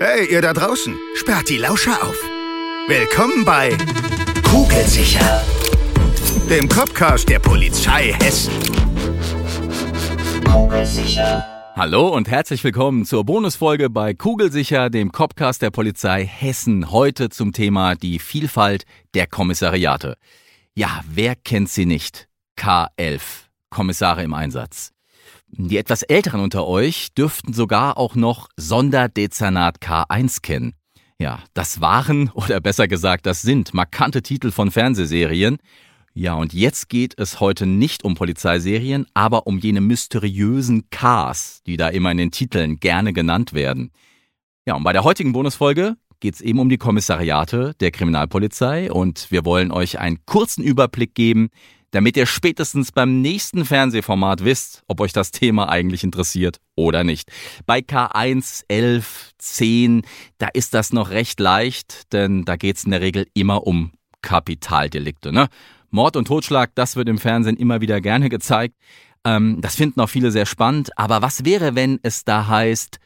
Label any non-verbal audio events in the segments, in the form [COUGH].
Hey, ihr da draußen, sperrt die Lauscher auf. Willkommen bei Kugelsicher, dem Copcast der Polizei Hessen. Kugelsicher. Hallo und herzlich willkommen zur Bonusfolge bei Kugelsicher, dem Copcast der Polizei Hessen. Heute zum Thema die Vielfalt der Kommissariate. Ja, wer kennt sie nicht? K11, Kommissare im Einsatz. Die etwas Älteren unter euch dürften sogar auch noch Sonderdezernat K1 kennen. Ja, das waren, [LAUGHS] oder besser gesagt, das sind markante Titel von Fernsehserien. Ja, und jetzt geht es heute nicht um Polizeiserien, aber um jene mysteriösen Ks, die da immer in den Titeln gerne genannt werden. Ja, und bei der heutigen Bonusfolge geht es eben um die Kommissariate der Kriminalpolizei und wir wollen euch einen kurzen Überblick geben, damit ihr spätestens beim nächsten Fernsehformat wisst, ob euch das Thema eigentlich interessiert oder nicht. Bei K1, 11, 10, da ist das noch recht leicht, denn da geht es in der Regel immer um Kapitaldelikte. Ne? Mord und Totschlag, das wird im Fernsehen immer wieder gerne gezeigt. Ähm, das finden auch viele sehr spannend. Aber was wäre, wenn es da heißt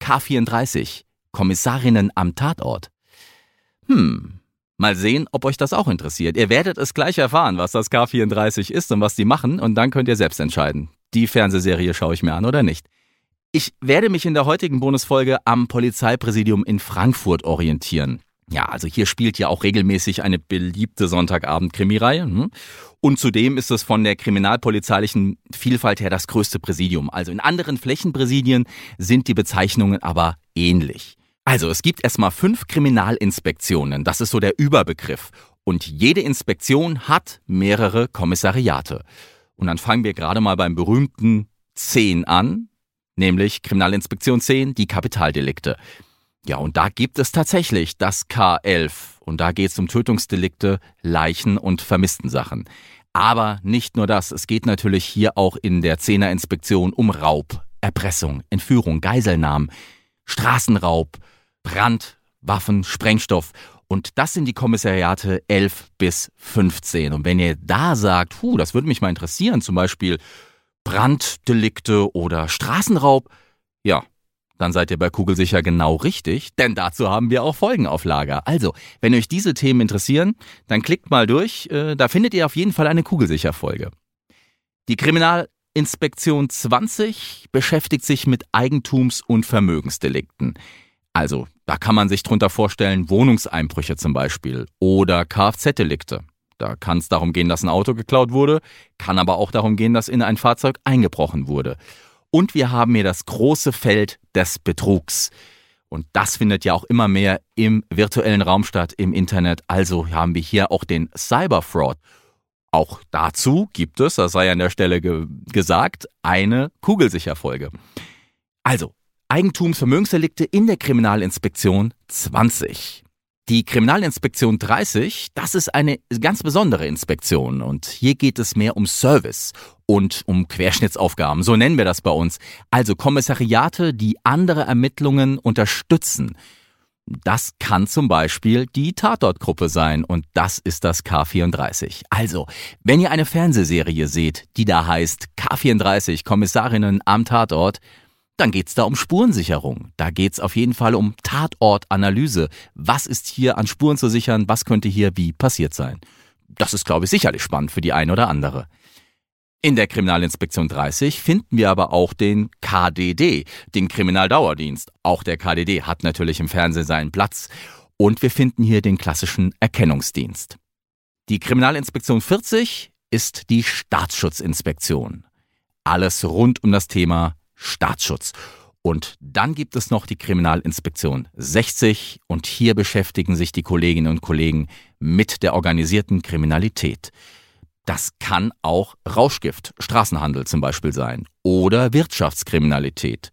K34, Kommissarinnen am Tatort? Hm, Mal sehen, ob euch das auch interessiert. Ihr werdet es gleich erfahren, was das K34 ist und was die machen, und dann könnt ihr selbst entscheiden. Die Fernsehserie schaue ich mir an oder nicht. Ich werde mich in der heutigen Bonusfolge am Polizeipräsidium in Frankfurt orientieren. Ja, also hier spielt ja auch regelmäßig eine beliebte Sonntagabend-Krimireihe. Hm? Und zudem ist es von der kriminalpolizeilichen Vielfalt her das größte Präsidium. Also in anderen Flächenpräsidien sind die Bezeichnungen aber ähnlich. Also es gibt erstmal fünf Kriminalinspektionen, das ist so der Überbegriff. Und jede Inspektion hat mehrere Kommissariate. Und dann fangen wir gerade mal beim berühmten 10 an, nämlich Kriminalinspektion 10, die Kapitaldelikte. Ja, und da gibt es tatsächlich das K11 und da geht es um Tötungsdelikte, Leichen und Vermisstensachen. Aber nicht nur das, es geht natürlich hier auch in der 10er Inspektion um Raub, Erpressung, Entführung, Geiselnahmen, Straßenraub, Brand, Waffen, Sprengstoff. Und das sind die Kommissariate 11 bis 15. Und wenn ihr da sagt, puh, das würde mich mal interessieren, zum Beispiel Branddelikte oder Straßenraub, ja, dann seid ihr bei Kugelsicher genau richtig, denn dazu haben wir auch Folgenauflager. Also, wenn euch diese Themen interessieren, dann klickt mal durch, äh, da findet ihr auf jeden Fall eine Kugelsicher-Folge. Die Kriminalinspektion 20 beschäftigt sich mit Eigentums- und Vermögensdelikten. Also, da kann man sich drunter vorstellen, Wohnungseinbrüche zum Beispiel oder Kfz-Delikte. Da kann es darum gehen, dass ein Auto geklaut wurde, kann aber auch darum gehen, dass in ein Fahrzeug eingebrochen wurde. Und wir haben hier das große Feld des Betrugs. Und das findet ja auch immer mehr im virtuellen Raum statt, im Internet. Also haben wir hier auch den Cyberfraud. Auch dazu gibt es, das sei an der Stelle ge gesagt, eine Kugelsicherfolge. Also, Eigentumsvermögensdelikte in der Kriminalinspektion 20. Die Kriminalinspektion 30, das ist eine ganz besondere Inspektion und hier geht es mehr um Service und um Querschnittsaufgaben, so nennen wir das bei uns. Also Kommissariate, die andere Ermittlungen unterstützen. Das kann zum Beispiel die Tatortgruppe sein und das ist das K34. Also, wenn ihr eine Fernsehserie seht, die da heißt K34 Kommissarinnen am Tatort, dann geht's da um Spurensicherung. Da geht's auf jeden Fall um Tatortanalyse. Was ist hier an Spuren zu sichern? Was könnte hier wie passiert sein? Das ist, glaube ich, sicherlich spannend für die eine oder andere. In der Kriminalinspektion 30 finden wir aber auch den KDD, den Kriminaldauerdienst. Auch der KDD hat natürlich im Fernsehen seinen Platz. Und wir finden hier den klassischen Erkennungsdienst. Die Kriminalinspektion 40 ist die Staatsschutzinspektion. Alles rund um das Thema Staatsschutz. Und dann gibt es noch die Kriminalinspektion 60 und hier beschäftigen sich die Kolleginnen und Kollegen mit der organisierten Kriminalität. Das kann auch Rauschgift, Straßenhandel zum Beispiel sein oder Wirtschaftskriminalität.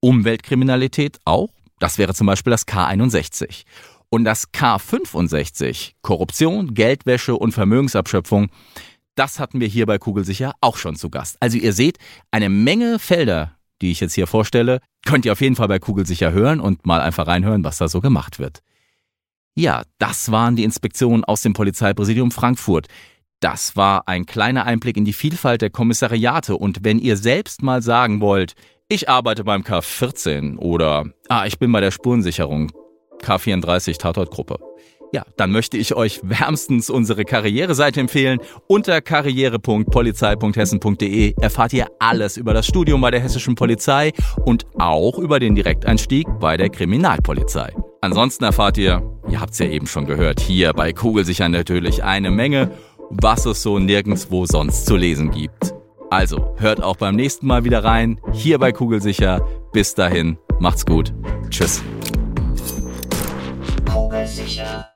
Umweltkriminalität auch, das wäre zum Beispiel das K61. Und das K65, Korruption, Geldwäsche und Vermögensabschöpfung, das hatten wir hier bei Kugelsicher auch schon zu Gast. Also ihr seht, eine Menge Felder, die ich jetzt hier vorstelle, könnt ihr auf jeden Fall bei Kugelsicher hören und mal einfach reinhören, was da so gemacht wird. Ja, das waren die Inspektionen aus dem Polizeipräsidium Frankfurt. Das war ein kleiner Einblick in die Vielfalt der Kommissariate und wenn ihr selbst mal sagen wollt, ich arbeite beim K14 oder ah, ich bin bei der Spurensicherung K34 Tatortgruppe. Ja, dann möchte ich euch wärmstens unsere Karriereseite empfehlen. Unter karriere.polizei.hessen.de erfahrt ihr alles über das Studium bei der hessischen Polizei und auch über den Direkteinstieg bei der Kriminalpolizei. Ansonsten erfahrt ihr, ihr habt es ja eben schon gehört, hier bei Kugelsicher natürlich eine Menge, was es so nirgendwo sonst zu lesen gibt. Also, hört auch beim nächsten Mal wieder rein, hier bei Kugelsicher. Bis dahin, macht's gut. Tschüss. Kugelsicher.